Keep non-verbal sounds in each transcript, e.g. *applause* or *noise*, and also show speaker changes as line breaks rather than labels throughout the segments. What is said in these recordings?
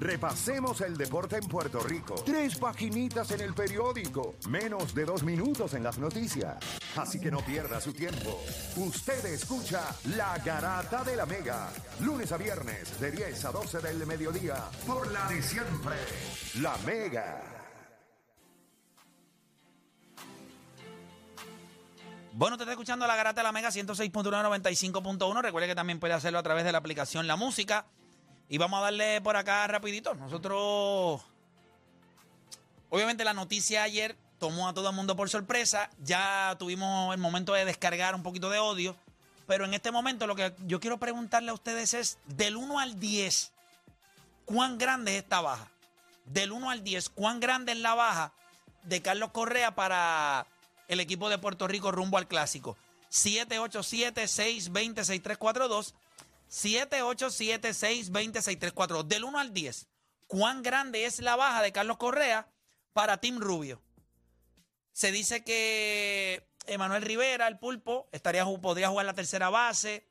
Repasemos el deporte en Puerto Rico. Tres paginitas en el periódico. Menos de dos minutos en las noticias. Así que no pierda su tiempo. Usted escucha La Garata de la Mega. Lunes a viernes de 10 a 12 del mediodía. Por la de siempre. La Mega.
Bueno, te está escuchando la Garata de la Mega 106.195.1. Recuerde que también puede hacerlo a través de la aplicación La Música. Y vamos a darle por acá rapidito. Nosotros, obviamente la noticia ayer tomó a todo el mundo por sorpresa. Ya tuvimos el momento de descargar un poquito de odio. Pero en este momento lo que yo quiero preguntarle a ustedes es, del 1 al 10, ¿cuán grande es esta baja? Del 1 al 10, ¿cuán grande es la baja de Carlos Correa para el equipo de Puerto Rico rumbo al clásico? 787-620-6342. 787-620-6342. Del 1 al 10, ¿cuán grande es la baja de Carlos Correa para Tim Rubio? Se dice que Emanuel Rivera, el pulpo, estaría, podría jugar la tercera base.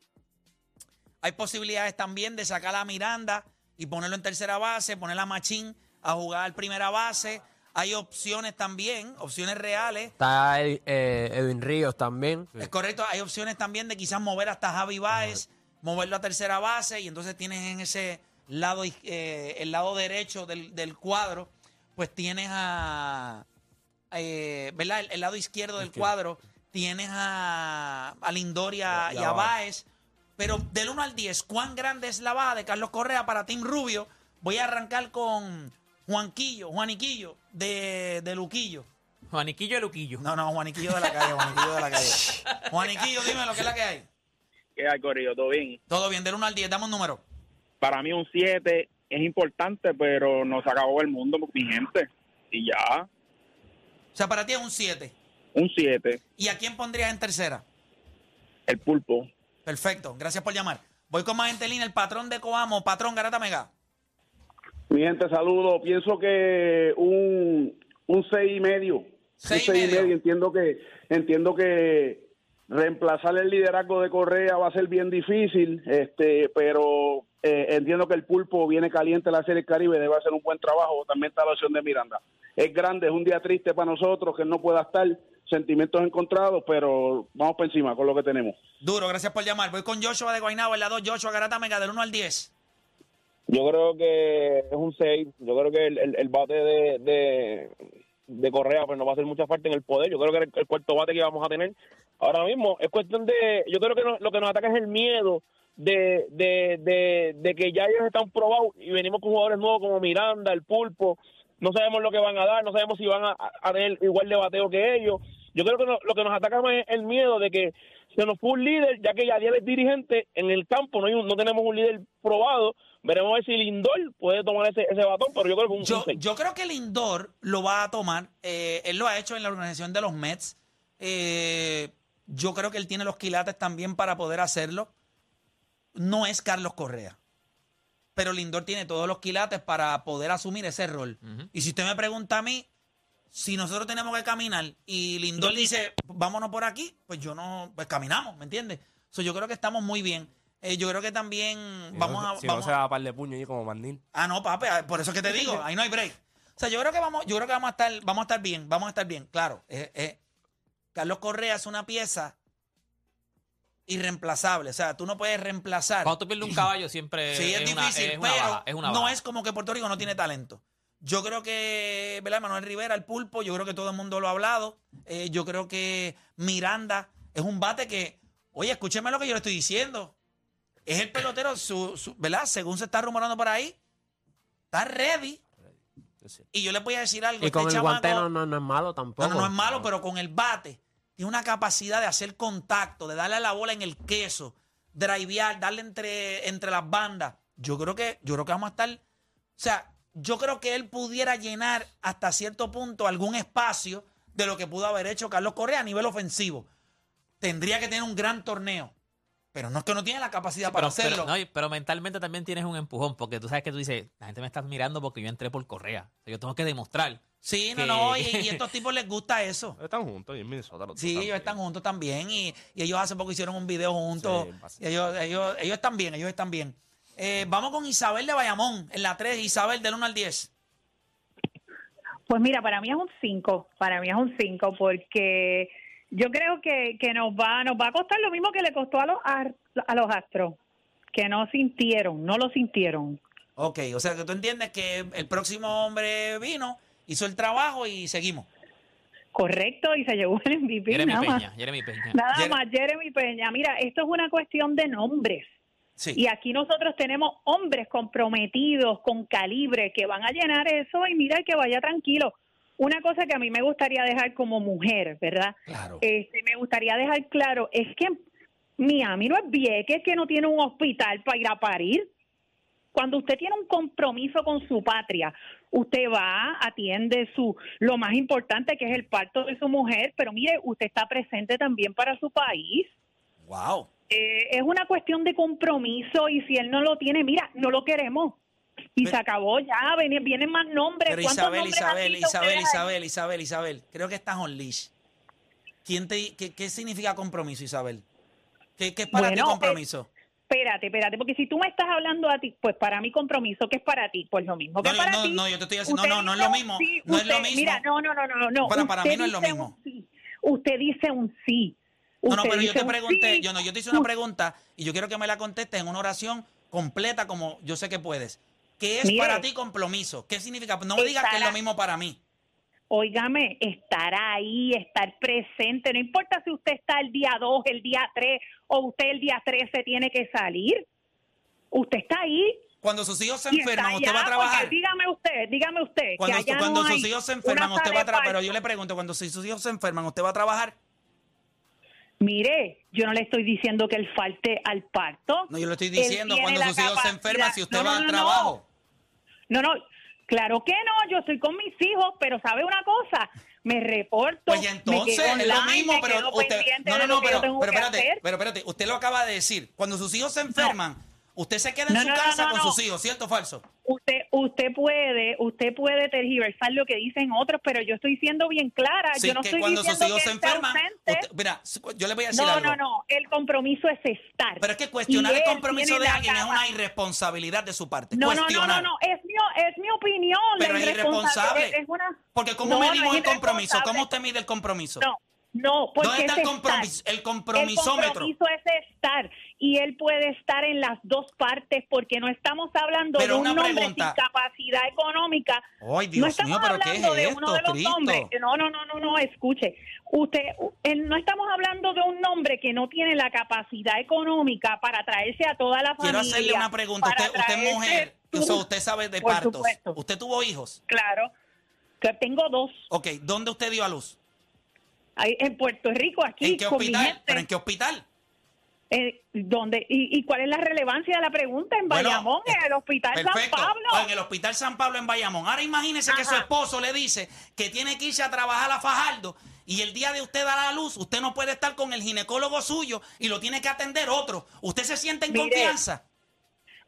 Hay posibilidades también de sacar a Miranda y ponerlo en tercera base, poner a Machín a jugar primera base. Hay opciones también, opciones reales.
Está eh, Edwin Ríos también.
Es correcto, hay opciones también de quizás mover hasta Javi Baez moverlo a tercera base y entonces tienes en ese lado, eh, el lado derecho del, cuadro, pues tienes a, eh, ¿verdad? El, lado izquierdo del cuadro, tienes a, a Lindor y a, Baez. Pero del 1 al 10, ¿cuán grande es la baja de Carlos Correa para Tim Rubio? Voy a arrancar con Juanquillo, Juaniquillo, de, de Luquillo.
Juaniquillo de Luquillo.
No, no, Juaniquillo de la calle, Juaniquillo de la calle. *laughs* Juaniquillo, dime lo que es la que hay.
¿Qué hay, Corrido? ¿Todo bien?
Todo bien, del 1 al 10, dame un número.
Para mí un 7 es importante, pero nos acabó el mundo, mi gente. Y ya.
O sea, para ti es un 7.
Un 7.
¿Y a quién pondrías en tercera?
El pulpo.
Perfecto, gracias por llamar. Voy con más gente línea, el patrón de Coamo, patrón Garata Mega.
Mi gente, saludo. Pienso que un, un 6 y medio.
Seis
un
y
6 y
medio.
Entiendo que, entiendo que reemplazar el liderazgo de Correa va a ser bien difícil, este, pero eh, entiendo que el pulpo viene caliente la Serie Caribe, debe hacer un buen trabajo. También está la opción de Miranda. Es grande, es un día triste para nosotros que él no pueda estar, sentimientos encontrados, pero vamos por encima con lo que tenemos.
Duro, gracias por llamar. Voy con Joshua de Guaynabo, el lado Joshua Garata Mega, del 1 al 10.
Yo creo que es un 6. Yo creo que el, el, el bate de, de, de Correa pues no va a hacer mucha falta en el poder. Yo creo que el, el cuarto bate que vamos a tener ahora mismo es cuestión de. Yo creo que no- lo que nos ataca es el miedo de, de, de, de que ya ellos están probados y venimos con jugadores nuevos como Miranda, el Pulpo. No sabemos lo que van a dar, no sabemos si van a, a tener igual de bateo que ellos. Yo creo que no- lo que nos ataca más es el miedo de que se nos fue un líder, ya que ya es dirigente en el campo, no, hay un- no tenemos un líder probado. Veremos a ver si Lindor puede tomar ese, ese batón, pero yo creo que un,
Yo, yo creo que Lindor lo va a tomar. Eh, él lo ha hecho en la organización de los Mets. Eh, yo creo que él tiene los quilates también para poder hacerlo. No es Carlos Correa. Pero Lindor tiene todos los quilates para poder asumir ese rol. Y si usted me pregunta a mí, si nosotros tenemos que caminar y Lindor dice, vámonos por aquí, pues yo no, pues caminamos, ¿me entiendes? So, yo creo que estamos muy bien. Eh, yo creo que también vamos a...
Si
vamos
no se va a par de puño ahí como mandil.
Ah, no, papi, ah, por eso es que te digo, ahí no hay break. O sea, yo creo que vamos, yo creo que vamos a estar, vamos a estar bien, vamos a estar bien. Claro, eh, eh, Carlos Correa es una pieza irreemplazable. O sea, tú no puedes reemplazar.
Cuando tú pierdes un caballo siempre
Sí, es, difícil,
es una
pero
baja, es una
no es como que Puerto Rico no tiene talento. Yo creo que, ¿verdad? Manuel Rivera, el pulpo, yo creo que todo el mundo lo ha hablado. Eh, yo creo que Miranda es un bate que, oye, escúcheme lo que yo le estoy diciendo. Es el pelotero, su, su- ¿verdad? Según se está rumorando por ahí, está ready. Y yo le voy a decir algo.
Y con
este
el
chamaco-
guante no, no, no es malo tampoco.
no, no, no es malo, pero con el bate tiene una capacidad de hacer contacto, de darle a la bola en el queso, drivear, darle entre, entre las bandas. Yo creo que, yo creo que vamos a estar. O sea, yo creo que él pudiera llenar hasta cierto punto algún espacio de lo que pudo haber hecho Carlos Correa a nivel ofensivo. Tendría que tener un gran torneo. Pero no es que no tiene la capacidad para
pero, pero-
hacerlo.
no, pero mentalmente también tienes un empujón, porque tú sabes que tú dices, la gente me está mirando porque yo entré por Correa. O sea, yo tengo que demostrar.
sí, no,
que-
no, y, y a *laughs* estos tipos les gusta eso.
Están juntos y en Minnesota los
Sí, ellos están juntos también y, y ellos hace poco hicieron un video juntos.
Sí,
y ellos, ellos, ellos están bien, ellos están bien. Eh, vamos con Isabel de Bayamón, en la 3. Isabel, del 1 al 10.
Pues mira, para mí es un 5, para mí es un 5 porque yo creo que, que nos va nos va a costar lo mismo que le costó a los ar- a los Astros, que no sintieron, no lo sintieron.
Ok, o sea que tú entiendes que el próximo hombre vino, hizo el trabajo y seguimos.
Correcto, y se llevó el MVP
Jeremy
nada más.
Peña, Jeremy Peña.
Nada
Jer-
más, Jeremy Peña. Mira, esto es una cuestión de nombres.
Sí.
Y aquí nosotros tenemos hombres comprometidos, con calibre, que van a llenar eso y mira que vaya tranquilo. Una cosa que a mí me gustaría dejar como mujer, ¿verdad?
Claro.
Este, me gustaría dejar claro, es que Miami no es Vieques, que no tiene un hospital para ir a parir. Cuando usted tiene un compromiso con su patria, usted va, atiende su lo más importante que es el parto de su mujer, pero mire, usted está presente también para su país.
Wow.
Eh, es una cuestión de compromiso y si él no lo tiene, mira, no lo queremos. Y
Pero-
se acabó ya, vienen, vienen más nombres.
Pero
¿Cuántos
Isabel,
nombres
Isabel, Isabel? Isabel, Isabel, Isabel, creo que estás on leash. ¿Quién te, qué, qué significa compromiso, Isabel? ¿Qué, qué es para
Bueno,
ti compromiso?
Espérate, espérate, porque si tú me estás hablando a ti, pues para mí compromiso, ¿qué es para ti? Pues lo mismo
No,
para
no,
ti.
no, yo te estoy
Usted
no, no, no es lo mismo,
sí,
no es lo mismo.
Mira, no, no, no, no, no.
Para- para mí no es lo mismo.
sí. Usted dice un sí.
No, no, pero yo te
un
pregunté,
sí.
yo no, yo te hice una pregunta y yo quiero que me la contestes en una oración completa como yo sé que puedes. ¿Qué es
Mire.
para ti compromiso? ¿Qué significa? No me digas que es lo mismo para mí.
Óigame, estar ahí, estar presente, no importa si usted está el día 2, el día 3 o usted el día 13 tiene que salir. Usted está ahí.
Cuando sus hijos se enferman, usted va a trabajar.
Dígame usted, dígame usted.
Cuando,
que allá
cuando
no
sus hijos se enferman, usted va a trabajar. Pero yo le pregunto, cuando sus hijos se enferman, ¿usted va a trabajar?
Mire, yo no le estoy diciendo que él falte al parto.
No, yo le estoy diciendo, cuando sus hijos se enferman, si usted
No,
va
no,
al trabajo.
No, no, claro que no, yo estoy con mis hijos, pero ¿sabe una cosa? Me reporto.
Pues ya entonces es lo mismo, pero usted. No, no, no, pero, pero espérate, pero espérate, usted lo acaba de decir. Cuando sus hijos se enferman, usted se queda en
No,
su
no, no,
casa
no,
con
no.
sus hijos, ¿cierto o falso?
Usted, usted puede, usted puede tergiversar lo que dicen otros, pero yo estoy siendo bien clara.
Sí,
yo no
que
estoy
cuando sus hijos
que
se enferman, usted- mira, yo le voy a decir
No,
algo.
no, no. El compromiso es estar.
Pero es que cuestionar el compromiso de alguien es una irresponsabilidad de su parte.
No, no, no, no, no. Es mi, es mi opinión.
Pero
la
es irresponsable.
Es una...
Porque ¿cómo
No, no
medimos el compromiso? ¿Cómo usted mide el compromiso?
No, no, porque
¿Dónde está el compromiso? El compromisómetro.
El compromiso es estar y él puede estar en las dos partes porque no estamos hablando
Pero
de un hombre
pregunta.
sin capacidad económica.
Ay,
no
Dios
estamos
mío, pero ¿qué es
hablando de
esto,
uno de los
Cristo?
hombres. No, no, no, no, no, escuche. Usted, no estamos hablando de un hombre que no tiene la capacidad económica para traerse a toda la familia.
Quiero hacerle una pregunta. Usted, usted es mujer,
su-
o sea, usted sabe de partos.
supuesto.
¿Usted tuvo hijos?
Claro, que tengo dos.
Ok, ¿dónde usted dio a luz?
Ahí en Puerto Rico, aquí,
¿En qué
con mi
hospital?
gente.
¿Pero en qué hospital?
Eh, ¿dónde? ¿Y, ¿Y cuál es la relevancia de la pregunta? En
Bueno,
Bayamón,
eh,
en el Hospital
Perfecto.
San Pablo.
O en el Hospital San Pablo en Bayamón. Ahora imagínese que su esposo le dice que tiene que irse a trabajar a Fajardo y el día de usted dar a luz, usted no puede estar con el ginecólogo suyo y lo tiene que atender otro. ¿Usted se siente en
Mire,
confianza?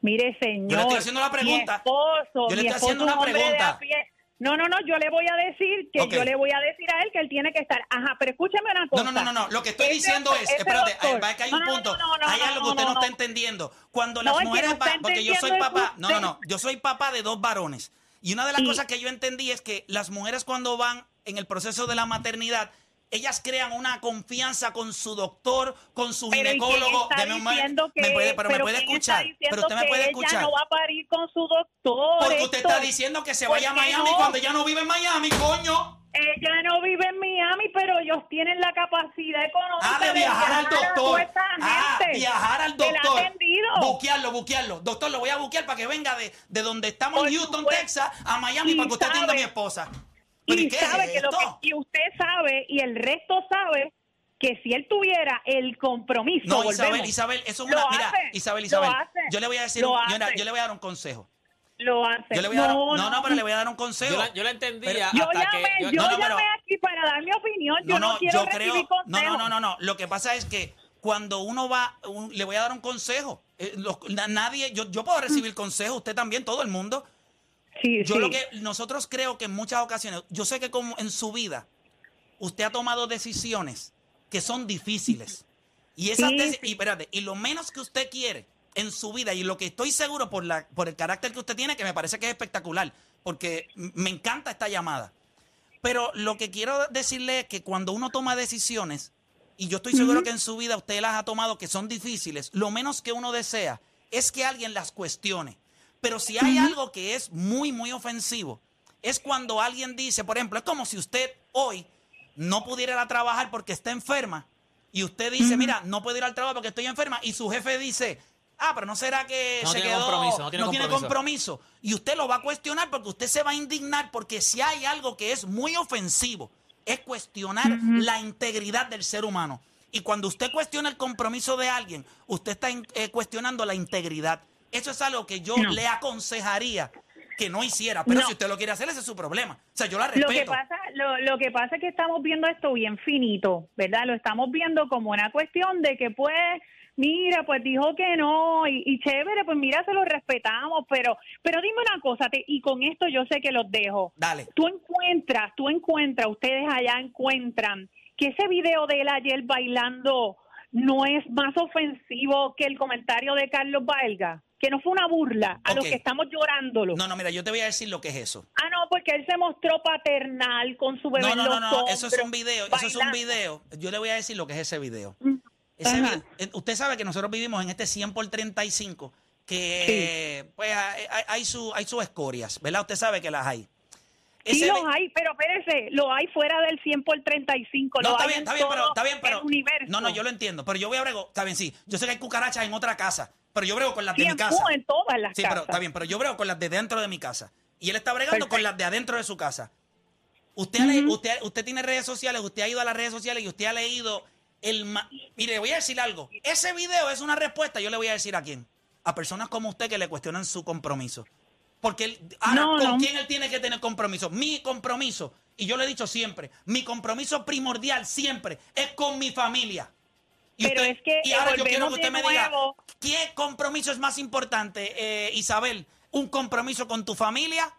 Mire, señor.
Yo le estoy haciendo la pregunta.
Mi esposo,
Yo le
mi
estoy
esposo
haciendo una pregunta.
pie. No, no, no, yo le voy a decir que yo le voy a decir a él que él tiene que estar. Ajá, pero escúcheme una cosa.
no, no, no, no. Lo que estoy diciendo es, espérate,
doctor-
va que hay
No,
un
no,
punto.
no, no,
hay algo que usted no, está entendiendo. Cuando las mujeres van, porque yo soy papá, no, no, no, yo soy papá de dos varones. Y una de las cosas que yo entendí es que las mujeres cuando van en el proceso de la maternidad ellas crean una confianza con su doctor, con su
Pero ¿y quién
ginecólogo. Deme un
que,
me puede, pero, me puede escuchar. Pero usted me puede
ella
escuchar.
no va a parir con su doctor.
Porque usted está diciendo que se
¿Por
vaya a Miami
no?
cuando ella no vive en Miami, coño.
Ella no vive en Miami, pero ellos tienen la capacidad económica
Ah, de viajar al
a toda
doctor. Ah, viajar al doctor. Buquearlo, buquearlo. Doctor, lo voy a buquear para que venga de, de donde estamos
Por
en Houston,
supuesto.
Texas, a Miami para que usted atienda a mi esposa. ¿Pero
Y sabe
es
que lo que y usted sabe y el resto sabe que si él tuviera el compromiso,
No,
volvemos,
Isabel, Isabel, eso es una. Mira,
hace,
Isabel,
lo
Isabel.
hace,
Yo le voy a decir, un- mira,
hace.
yo le voy a dar un consejo.
lo hace.
Yo le voy a dar,
no,
no, no, pero le voy a dar un consejo.
Yo la, yo la entendía
Yo
hasta
llamé,
que...
yo,
yo-
no, no,
llamé
pero-
aquí para dar mi opinión. Yo no, quiero
yo
recibir
creo. No, no, no, no, no. Lo que pasa es que cuando uno va, un- le voy a dar un consejo. Eh, los- nadie, yo, yo puedo recibir consejos, usted también, todo el mundo.
Sí,
Yo
sí.
lo que nosotros creo que en muchas ocasiones, yo sé que como en su vida usted ha tomado decisiones que son difíciles. Y esas
Sí,
y espérate, y lo menos que usted quiere en su vida y lo que estoy seguro por la por el carácter que usted tiene que me parece que es espectacular, porque me encanta esta llamada. Pero lo que quiero decirle es que cuando uno toma decisiones y yo estoy seguro que en su vida usted las ha tomado que son difíciles, lo menos que uno desea es que alguien las cuestione. Pero si hay algo que es muy, muy ofensivo, es cuando alguien dice, por ejemplo, es como si usted hoy no pudiera ir a trabajar porque está enferma y usted dice, mira, no puedo ir al trabajo porque estoy enferma y su jefe dice, ah, pero no será que
No
se
tiene
quedó,
compromiso, no tiene compromiso".
compromiso. Y usted lo va a cuestionar porque usted se va a indignar porque si hay algo que es muy ofensivo, es cuestionar la integridad del ser humano. Y cuando usted cuestiona el compromiso de alguien, usted está eh, cuestionando la integridad. Eso es algo que yo
No.
le aconsejaría que no hiciera. Pero
No.
si usted lo quiere hacer, ese es su problema. O sea, yo la
Lo
respeto.
que pasa, lo, lo que pasa es que estamos viendo esto bien finito, ¿verdad? Lo estamos viendo como una cuestión de que pues, mira, pues dijo que no y, y chévere, pues mira, se lo respetamos, pero, pero dime una cosa, te- y con esto yo sé que los dejo.
Dale.
Tú encuentras, tú encuentras, ustedes allá encuentran que ese video de él ayer bailando no es más ofensivo que el comentario de Carlos Valga, que no fue una burla a los
Ok.
que estamos llorándolo.
No, no, mira, yo te voy a decir lo que es eso.
Ah, no, porque él se mostró paternal con su bebé
No,
en
no,
los
no, no, eso es un video, eso es un video. Yo le voy a decir lo que es ese video.
Mm.
Ese
Ajá.
vi- eh, usted sabe que nosotros vivimos en este 100 por 35, que pues hay, hay- hay su, hay sus escorias, ¿verdad? Usted sabe que las hay.
Sí los hay, pero espérese, lo hay fuera del 100 por 35.
No, está
hay
bien,
en
está bien, pero, está bien, pero.
el universo.
No, no, yo lo entiendo. Pero yo voy a brego. Está bien, sí. Yo sé que hay cucarachas en otra casa. Pero yo brego con las de mi casa.
en todas las
Sí, pero está bien, pero yo brego con las de dentro de mi casa. Y él está bregando con las de adentro de su casa. Usted, usted, usted tiene redes sociales, usted ha ido a las redes sociales y usted ha leído el... Mire, le voy a decir algo. Ese video es una respuesta, yo le voy a decir a quién. A personas como usted que le cuestionan su compromiso. Porque él, ahora,
No,
¿con
no.
quién él tiene que tener compromiso? Mi compromiso, y yo le he dicho siempre, mi compromiso primordial siempre es con mi familia. Y
Pero es que,
y ahora yo quiero que usted me diga. ¿qué compromiso es más importante, eh, Isabel? ¿Un compromiso con tu familia,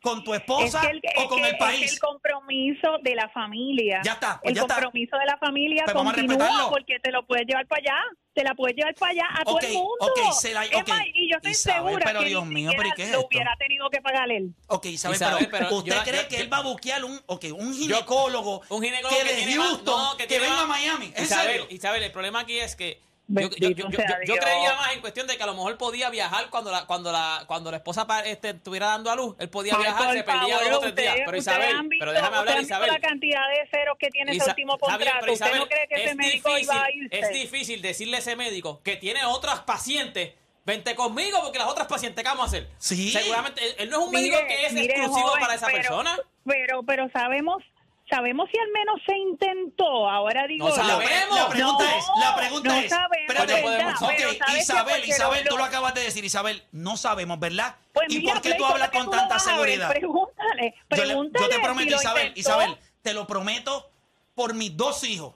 con tu esposa
Es que el,
o
es
con
que-
el
es
país?
que el compromiso de la familia.
Ya está, pues
el
ya está.
compromiso de la familia
Pues vamos a
continúa porque te lo puedes llevar para allá. Te la puedes llevar para allá a todo
Ok,
el mundo.
ok, se la-
Es
ok.
más, y yo estoy
Isabel,
segura
pero
que
Dios
ni
mío, pero ¿y qué es
lo
esto?
hubiera tenido que pagar él.
Ok, Isabel,
Isabel,
pero,
pero
¿usted
yo-
cree
yo-
que
yo-
él va a buquear un, ok, un ginecólogo,
un ginecólogo
que de Houston,
no,
que, venga a Miami? ¿En
Isabel? Isabel, el problema aquí es que yo, yo,
Bendito
yo- yo-
sea
yo
Dios.
creía más en cuestión de que a lo mejor podía viajar cuando la cuando la cuando la esposa este, estuviera dando a luz, él podía
Ay,
viajar, se perdía
favor,
dos o tres días. Pero Isabel,
visto-
pero déjame hablar,
ustedes han visto
Isabel.
la cantidad de ceros que tiene ese
Isa-
último
está bien,
contrato. ¿Usted no cree que ese
es
médico
difícil,
iba a irse?
Es difícil decirle a ese médico que tiene otras pacientes, vente conmigo porque las otras pacientes, ¿qué vamos a hacer?
Sí.
Seguramente, él, no es un médico que es
mire,
exclusivo
joven,
para esa
pero-
persona.
Pero, pero sabemos, sabemos si al menos se intentó. Ahora digo,
No sabemos.
la pregunta
No,
es, la pregunta
no
es,
sabemos,
espérate,
¿verdad?
Pero.
Isabel, Isabel,
lo-
tú lo acabas de decir, Isabel, no sabemos, ¿verdad?
Pues
¿Y
mira,
por qué
Play,
tú
¿cómo
hablas con
tú
tanta
ver?
seguridad?
Pregúntale,
Yo, le-
pregúntale.
yo te prometo, Isabel. Isabel, te lo prometo por mis dos hijos,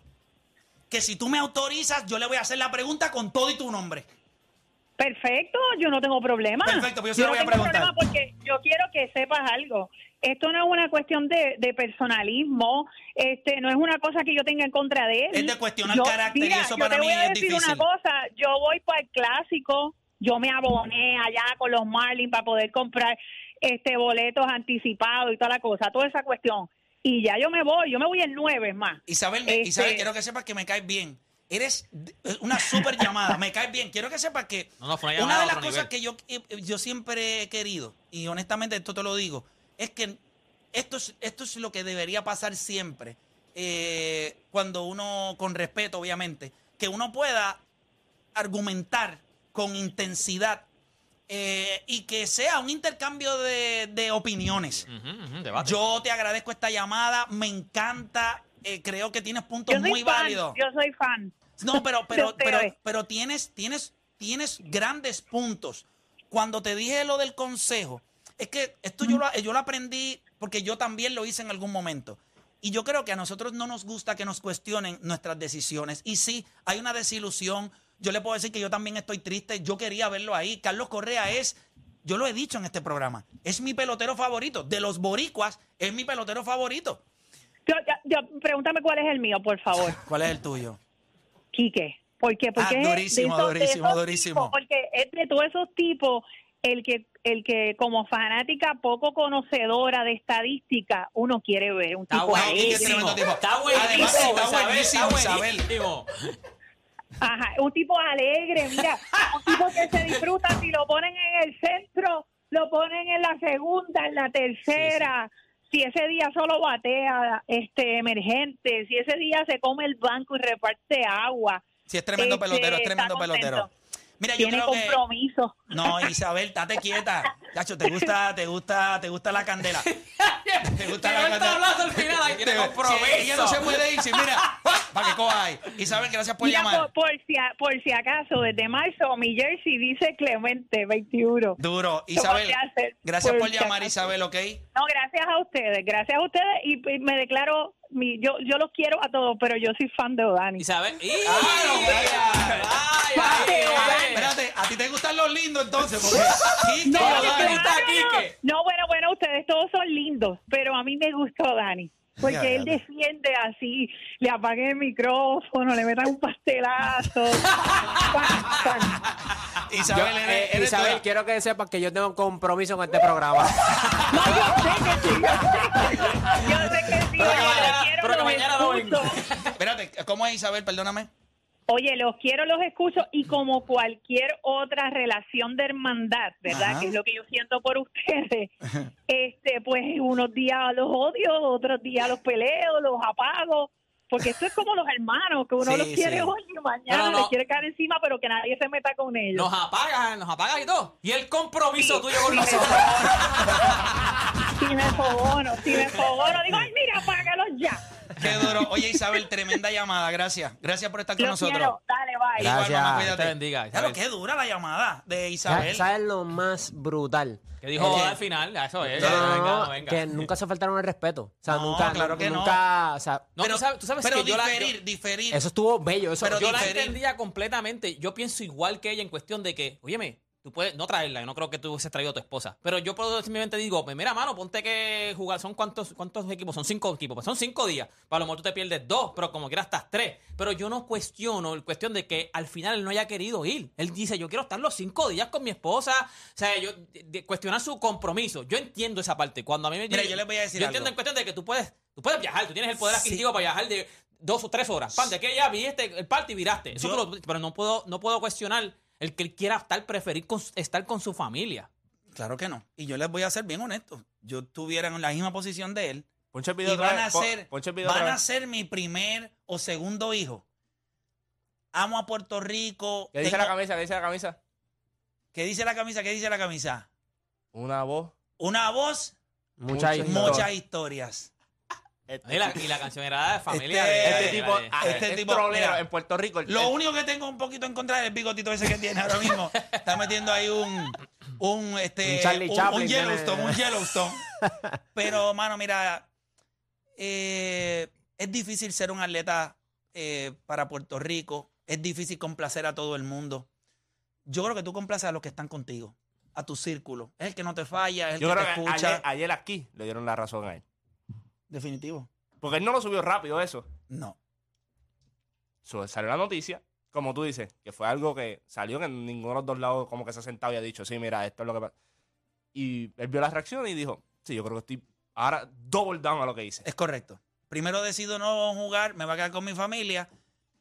que si tú me autorizas, yo le voy a hacer la pregunta con todo y tu nombre.
Perfecto, yo no tengo problema.
Perfecto, pues yo se lo
no
voy a
tengo
preguntar.
problema porque yo quiero que sepas algo. Esto no es una cuestión de, de personalismo, este, no es una cosa que yo tenga en contra de él.
Es de cuestionar
Yo-
carácter y
mira,
eso
yo
para
te
mí
voy a
es
decir
difícil.
una cosa, yo voy para el clásico, yo me aboné allá con los Marlins para poder comprar este boletos anticipados y toda la cosa, toda esa cuestión. y ya yo me voy, yo me voy el 9 es más.
Isabel, me-
Este-
Isabel, quiero que sepas que me caes bien. Eres una super llamada, me caes bien. Quiero que sepas que
No, no, fue una
de las cosas
nivel.
que yo, eh, yo siempre he querido, y honestamente esto te lo digo, es que esto es, esto es lo que debería pasar siempre, eh, cuando uno, con respeto obviamente, que uno pueda argumentar con intensidad eh, y que sea un intercambio de, de opiniones. Yo te agradezco esta llamada, me encanta, eh, creo que tienes puntos muy
fan,
válidos.
yo soy fan.
No, pero, *laughs* pero,
ustedes.
pero, pero tienes, tienes, tienes grandes puntos. Cuando te dije lo del consejo, es que esto yo lo, yo lo aprendí porque yo también lo hice en algún momento. Y yo creo que a nosotros no nos gusta que nos cuestionen nuestras decisiones. Y sí, hay una desilusión. Yo le puedo decir que yo también estoy triste. Yo quería verlo ahí. Carlos Correa es, yo lo he dicho en este programa, es mi pelotero favorito. De los boricuas, es mi pelotero favorito.
Yo, yo- yo- pregúntame cuál es el mío, por favor. *laughs*
¿Cuál es el tuyo?
Quique. ¿Por qué? Porque
Ah,
es de
durísimo,
de
durísimo,
esos
durísimo.
tipos, porque es de todos esos tipos el que el que como fanática poco conocedora de estadística uno quiere ver un
Está
tipo
Quique es
alegre,
tremendo tipo.
Está
Además,
buenísimo,
está buenísimo,
está buenísimo.
ajá, un tipo alegre, mira, un tipo que se disfruta si lo ponen en el centro, lo ponen en la segunda, en la tercera. Si ese día solo batea este emergente, si ese día se come el banco y reparte agua,
Sí, es tremendo
Este,
pelotero, es tremendo
está contento.
Pelotero. Mira, yo
tiene
creo que.
compromiso.
No, Isabel, estate quieta. Chacho, te gusta, te gusta, te gusta la candela. *laughs* Te gusta la candela.
hablando al final, ahí tiene
Te-
compromiso.
sí, ella no se puede ir, sí, mira, para que coja ahí. Isabel, gracias por
Mira,
llamar.
por, por si, a- por si acaso, desde marzo mi jersey dice Clemente 21.
Duro. Isabel, gracias
por
llamar. Isabel, ¿ok?
No, gracias a ustedes, gracias a ustedes y, y me declaro, mi, yo, yo los quiero a todos, pero yo soy fan de Odani.
¡Y!
Ah,
¡Ay, ay, ay!
Espérate, a ti te gustan los lindos entonces, porque *laughs*
No,
Odani.
claro.
bueno, bueno, ustedes todos son lindos, pero a mí me gustó Dani. Porque
Ya,
él defiende así, le apaguen el micrófono, le metan un pastelazo. *laughs*
Isabel,
Yo, eh,
eres
Isabel, quiero que sepas que yo tengo un compromiso con este programa. *laughs*
No, yo sé que sí, yo sé, yo sé que sí,
Pero que mañana- pero que mañana vengo.
Espérate, ¿cómo es Isabel? Perdóname.
Oye, los quiero, los escucho y como cualquier otra relación de hermandad, ¿verdad?
Ajá.
Que es lo que yo siento por ustedes. *laughs* Este, pues unos días los odio, otros días los peleo, los apago. Porque esto es como los hermanos, que uno
Sí,
los quiere
sí.
hoy y mañana
No,
les quiere caer encima, pero que nadie se meta con ellos.
Nos apagas, nos apagas y todo. Y el compromiso tuyo con nosotros. *laughs*
Si me fogono, si me fogono, digo, ay, mira, apágalos ya.
Qué duro. Oye, Isabel, tremenda llamada. Gracias. Gracias por estar con
Los
nosotros.
quiero, dale, bye.
Gracias.
Igual, mamá, cuídate.
te bendiga,
Claro, qué dura la llamada de Isabel.
¿Sabes lo más brutal?
Que dijo
¿Qué?
al final, eso es.
No, no, no,
venga, venga.
que nunca se faltaron el respeto. O sea,
No,
nunca,
claro que no.
nunca, o sea,
No, tú sabes, tú sabes
pero
que yo la-
diferir,
yo-
diferir.
eso estuvo bello. Eso,
Pero
yo la entendía completamente. Yo pienso igual que ella en cuestión de que, óyeme, tú puedes no traerla, yo no creo que tú hubieses traído a tu esposa. Pero yo puedo simplemente digo, pues mira, mano, ponte que jugar, son cuántos, cuántos equipos, son cinco equipos, pues son cinco días. Para lo mejor tú te pierdes dos, pero como quieras estás tres. Pero yo no cuestiono el cuestión de que al final él no haya querido ir. Él dice, yo quiero estar los cinco días con mi esposa. O sea, yo de- de cuestionar su compromiso. Yo entiendo esa parte. Cuando a mí me
Mira, yo les voy a decir
Yo entiendo en cuestión de que tú puedes, tú puedes viajar, tú tienes el poder
Sí.
adquisitivo para viajar de dos o tres horas. Pan, de que ya viste el party y viraste. Eso
Yo-
tú lo- pero no puedo, no puedo cuestionar el que él quiera estar, preferir con- estar con su familia.
Claro que no. Y yo les voy a ser bien honesto. Yo estuviera en la misma posición de él.
Ponche el
Y
video
van a ser,
Ponche el video
van a ser mi primer o segundo hijo. Amo a Puerto Rico.
¿Qué dice la camisa? ¿Qué dice la camisa?
¿Qué dice la camisa? ¿Qué dice la camisa?
Una voz.
Una voz,
mucha
mucho-
historia.
muchas historias.
Y la, y la canción era de familia.
Este-
de-
Este
de-
tipo,
de-
ah,
este
es
tipo,
trolero
mira,
en Puerto Rico. el-
Lo
el-
único que tengo un poquito en contra es el bigotito ese que tiene ahora mismo. Está metiendo ahí un, un, este,
Un Charlie
un,
Chaplin
un
tiene-
Yellowstone, un Yellowstone. Pero, mano, mira, eh, es difícil ser un atleta eh, para Puerto Rico. Es difícil complacer a todo el mundo. Yo creo que tú complaces a los que están contigo, a tu círculo. Es el que no te falla, es el
Yo
que
creo
te
que
escucha.
ayer, ayer aquí le dieron la razón a él.
Definitivo.
Porque él no lo subió rápido eso.
No.
So, salió la noticia, como tú dices, que fue algo que salió que en ninguno de los dos lados como que se ha sentado y ha dicho, sí, mira, esto es lo que pasa. Y él vio la reacción y dijo, sí, yo creo que estoy Ahora, double down a lo que hice.
Es correcto. Primero decido no jugar, me va a quedar con mi familia.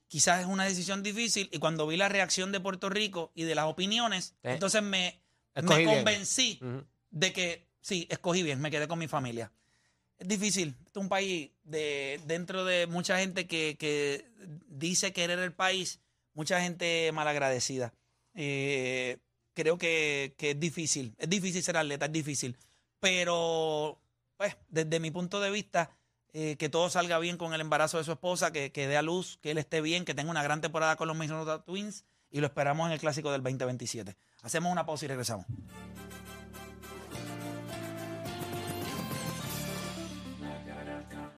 Quizás es una decisión difícil. Y cuando vi la reacción de Puerto Rico y de las opiniones,
Eh,
entonces me, me convencí de que sí, escogí bien, me quedé con mi familia. Es difícil. Este es un país de, dentro de mucha gente que, que dice querer el país, mucha gente malagradecida. Eh, creo que, que es difícil. Es difícil ser atleta, es difícil. Pero, pues, desde mi punto de vista, eh, que todo salga bien con el embarazo de su esposa, que, que dé a luz, que él esté bien, que tenga una gran temporada con los Minnesota Twins y lo esperamos en el clásico del 2027. Hacemos una pausa y regresamos.